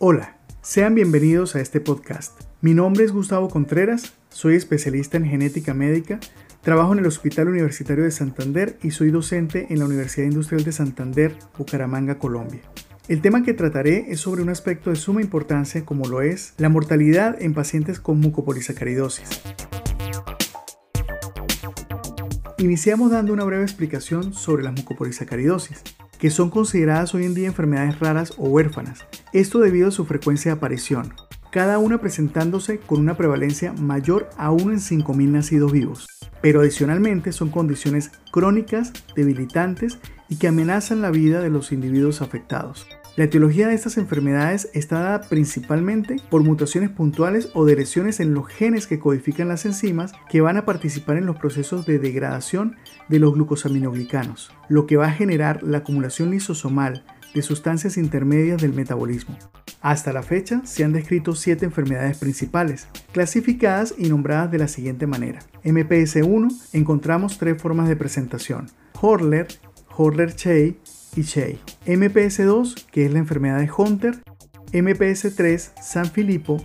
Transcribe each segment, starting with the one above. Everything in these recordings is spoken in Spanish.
Hola, sean bienvenidos a este podcast. Mi nombre es Gustavo Contreras, soy especialista en genética médica, trabajo en el Hospital Universitario de Santander y soy docente en la Universidad Industrial de Santander, Bucaramanga, Colombia. El tema que trataré es sobre un aspecto de suma importancia como lo es la mortalidad en pacientes con mucopolisacaridosis. Iniciamos dando una breve explicación sobre las mucopolisacaridosis que son consideradas hoy en día enfermedades raras o huérfanas, esto debido a su frecuencia de aparición, cada una presentándose con una prevalencia mayor a 1 en 5.000 nacidos vivos. Pero adicionalmente son condiciones crónicas, debilitantes y que amenazan la vida de los individuos afectados. La etiología de estas enfermedades está dada principalmente por mutaciones puntuales o lesiones en los genes que codifican las enzimas que van a participar en los procesos de degradación de los glucosaminoglicanos, lo que va a generar la acumulación lisosomal de sustancias intermedias del metabolismo. Hasta la fecha se han descrito siete enfermedades principales, clasificadas y nombradas de la siguiente manera. MPS1 encontramos tres formas de presentación, Horler, Horler-Chey y Shea. MPS2, que es la enfermedad de Hunter, MPS3, San Filippo,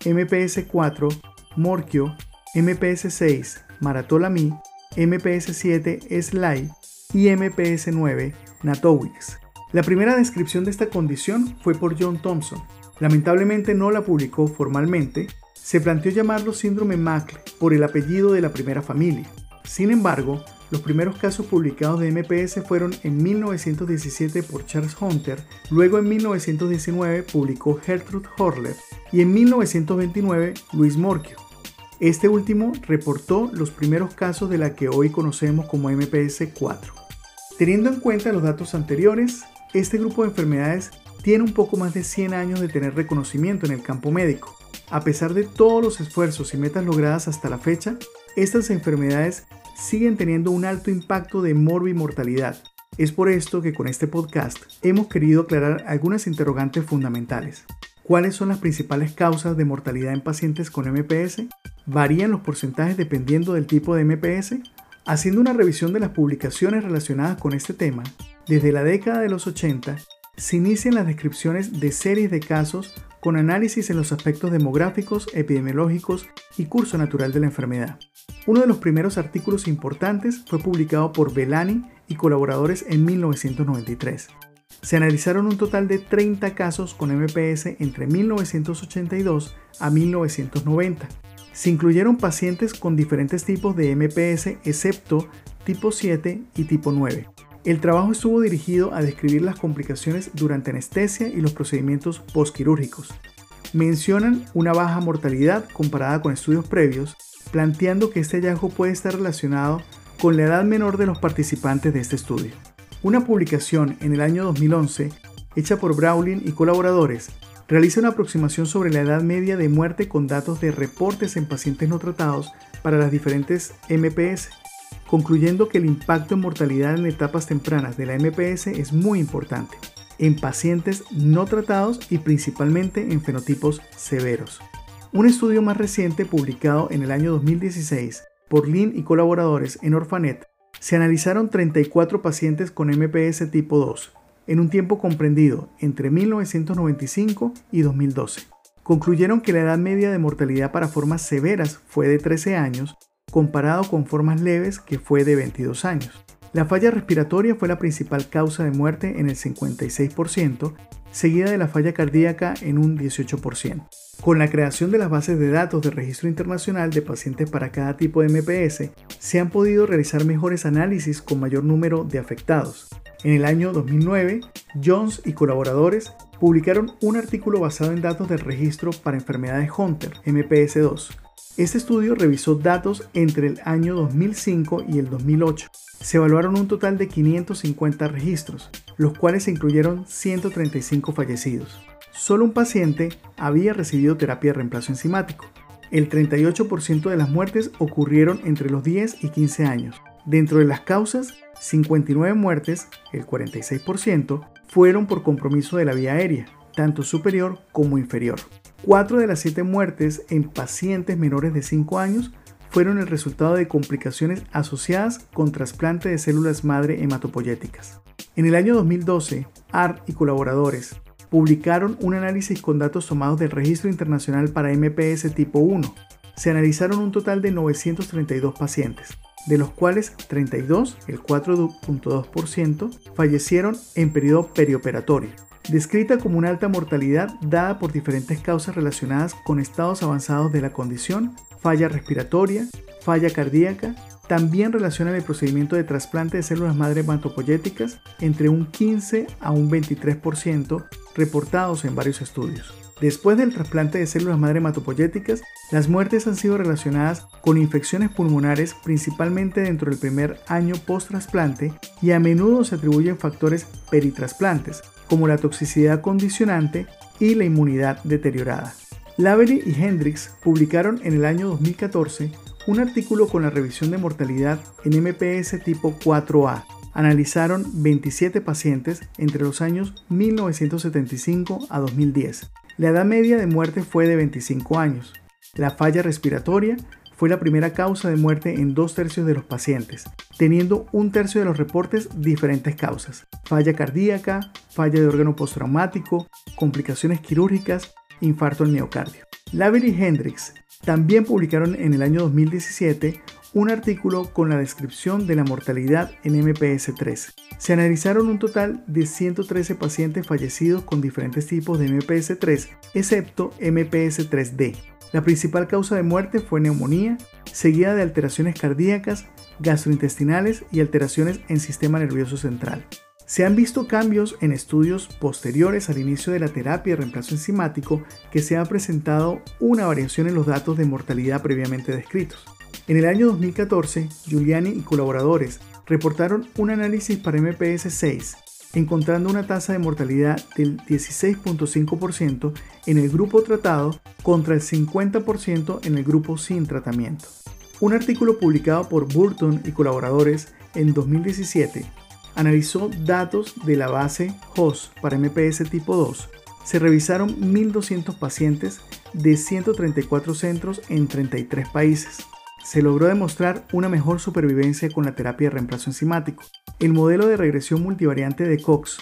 MPS4, Morquio, MPS6, Maratolami, MPS7, Sly y MPS9, Natowix. La primera descripción de esta condición fue por John Thompson. Lamentablemente no la publicó formalmente, se planteó llamarlo síndrome Macle por el apellido de la primera familia. Sin embargo, los primeros casos publicados de MPS fueron en 1917 por Charles Hunter, luego en 1919 publicó Gertrude Horler y en 1929 Luis Morquio. Este último reportó los primeros casos de la que hoy conocemos como MPS 4. Teniendo en cuenta los datos anteriores, este grupo de enfermedades tiene un poco más de 100 años de tener reconocimiento en el campo médico. A pesar de todos los esfuerzos y metas logradas hasta la fecha, estas enfermedades siguen teniendo un alto impacto de morbimortalidad. Es por esto que con este podcast hemos querido aclarar algunas interrogantes fundamentales. ¿Cuáles son las principales causas de mortalidad en pacientes con MPS? ¿Varían los porcentajes dependiendo del tipo de MPS? Haciendo una revisión de las publicaciones relacionadas con este tema, desde la década de los 80 se inician las descripciones de series de casos con análisis en los aspectos demográficos, epidemiológicos y curso natural de la enfermedad. Uno de los primeros artículos importantes fue publicado por Belani y colaboradores en 1993. Se analizaron un total de 30 casos con MPS entre 1982 a 1990. Se incluyeron pacientes con diferentes tipos de MPS excepto tipo 7 y tipo 9. El trabajo estuvo dirigido a describir las complicaciones durante anestesia y los procedimientos postquirúrgicos. Mencionan una baja mortalidad comparada con estudios previos planteando que este hallazgo puede estar relacionado con la edad menor de los participantes de este estudio. Una publicación en el año 2011, hecha por Browning y colaboradores, realiza una aproximación sobre la edad media de muerte con datos de reportes en pacientes no tratados para las diferentes MPS, concluyendo que el impacto en mortalidad en etapas tempranas de la MPS es muy importante, en pacientes no tratados y principalmente en fenotipos severos. Un estudio más reciente publicado en el año 2016 por Lin y colaboradores en Orphanet se analizaron 34 pacientes con MPS tipo 2 en un tiempo comprendido entre 1995 y 2012. Concluyeron que la edad media de mortalidad para formas severas fue de 13 años, comparado con formas leves que fue de 22 años. La falla respiratoria fue la principal causa de muerte en el 56%, seguida de la falla cardíaca en un 18%. Con la creación de las bases de datos de registro internacional de pacientes para cada tipo de MPS, se han podido realizar mejores análisis con mayor número de afectados. En el año 2009, Jones y colaboradores publicaron un artículo basado en datos del registro para enfermedades Hunter, MPS2. Este estudio revisó datos entre el año 2005 y el 2008. Se evaluaron un total de 550 registros, los cuales incluyeron 135 fallecidos solo un paciente había recibido terapia de reemplazo enzimático. El 38% de las muertes ocurrieron entre los 10 y 15 años. Dentro de las causas, 59 muertes, el 46%, fueron por compromiso de la vía aérea, tanto superior como inferior. 4 de las 7 muertes en pacientes menores de 5 años fueron el resultado de complicaciones asociadas con trasplante de células madre hematopoyéticas. En el año 2012, ART y colaboradores publicaron un análisis con datos tomados del Registro Internacional para MPS tipo 1. Se analizaron un total de 932 pacientes, de los cuales 32, el 4.2%, fallecieron en periodo perioperatorio, descrita como una alta mortalidad dada por diferentes causas relacionadas con estados avanzados de la condición, falla respiratoria, falla cardíaca, también relacionan el procedimiento de trasplante de células madre hematopoyéticas entre un 15 a un 23% reportados en varios estudios. Después del trasplante de células madre hematopoyéticas, las muertes han sido relacionadas con infecciones pulmonares principalmente dentro del primer año post-trasplante y a menudo se atribuyen factores peritrasplantes, como la toxicidad condicionante y la inmunidad deteriorada. Lavery y Hendricks publicaron en el año 2014 un artículo con la revisión de mortalidad en MPS tipo 4A. Analizaron 27 pacientes entre los años 1975 a 2010. La edad media de muerte fue de 25 años. La falla respiratoria fue la primera causa de muerte en dos tercios de los pacientes, teniendo un tercio de los reportes diferentes causas. Falla cardíaca, falla de órgano postraumático, complicaciones quirúrgicas, infarto al miocardio. Lavery y Hendricks también publicaron en el año 2017 un artículo con la descripción de la mortalidad en MPS3. Se analizaron un total de 113 pacientes fallecidos con diferentes tipos de MPS3, excepto MPS3D. La principal causa de muerte fue neumonía, seguida de alteraciones cardíacas, gastrointestinales y alteraciones en sistema nervioso central. Se han visto cambios en estudios posteriores al inicio de la terapia de reemplazo enzimático que se ha presentado una variación en los datos de mortalidad previamente descritos. En el año 2014, Giuliani y colaboradores reportaron un análisis para MPS6, encontrando una tasa de mortalidad del 16.5% en el grupo tratado contra el 50% en el grupo sin tratamiento. Un artículo publicado por Burton y colaboradores en 2017 analizó datos de la base HOS para MPS tipo 2. Se revisaron 1.200 pacientes de 134 centros en 33 países. Se logró demostrar una mejor supervivencia con la terapia de reemplazo enzimático. El modelo de regresión multivariante de Cox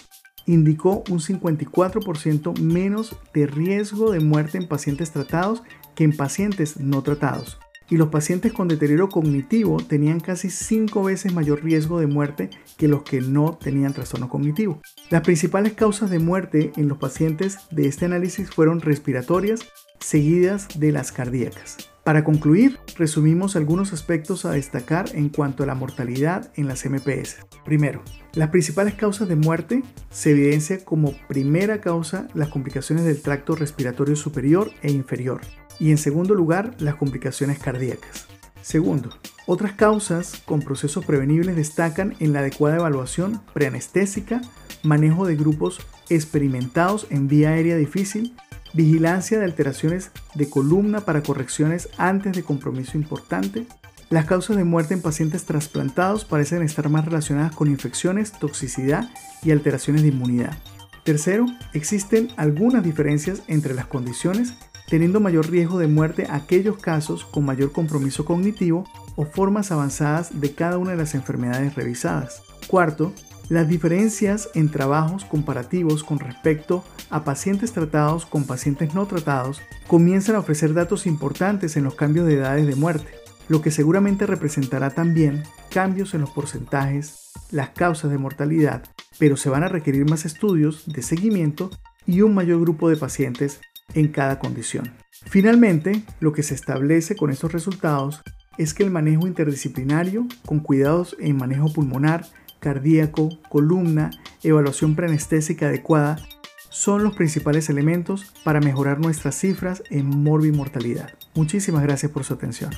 indicó un 54% menos de riesgo de muerte en pacientes tratados que en pacientes no tratados, y los pacientes con deterioro cognitivo tenían casi 5 veces mayor riesgo de muerte que los que no tenían trastorno cognitivo. Las principales causas de muerte en los pacientes de este análisis fueron respiratorias, seguidas de las cardíacas. Para concluir, resumimos algunos aspectos a destacar en cuanto a la mortalidad en las MPS. Primero, las principales causas de muerte se evidencia como primera causa las complicaciones del tracto respiratorio superior e inferior y en segundo lugar las complicaciones cardíacas. Segundo, otras causas con procesos prevenibles destacan en la adecuada evaluación preanestésica, manejo de grupos experimentados en vía aérea difícil, vigilancia de alteraciones de columna para correcciones antes de compromiso importante. Las causas de muerte en pacientes trasplantados parecen estar más relacionadas con infecciones, toxicidad y alteraciones de inmunidad. Tercero, existen algunas diferencias entre las condiciones teniendo mayor riesgo de muerte aquellos casos con mayor compromiso cognitivo o formas avanzadas de cada una de las enfermedades revisadas. Cuarto, las diferencias en trabajos comparativos con respecto a pacientes tratados con pacientes no tratados comienzan a ofrecer datos importantes en los cambios de edades de muerte, lo que seguramente representará también cambios en los porcentajes, las causas de mortalidad, pero se van a requerir más estudios de seguimiento y un mayor grupo de pacientes en cada condición. Finalmente, lo que se establece con estos resultados es que el manejo interdisciplinario, con cuidados en manejo pulmonar, cardíaco, columna, evaluación preanestésica adecuada, son los principales elementos para mejorar nuestras cifras en morbimortalidad. Muchísimas gracias por su atención.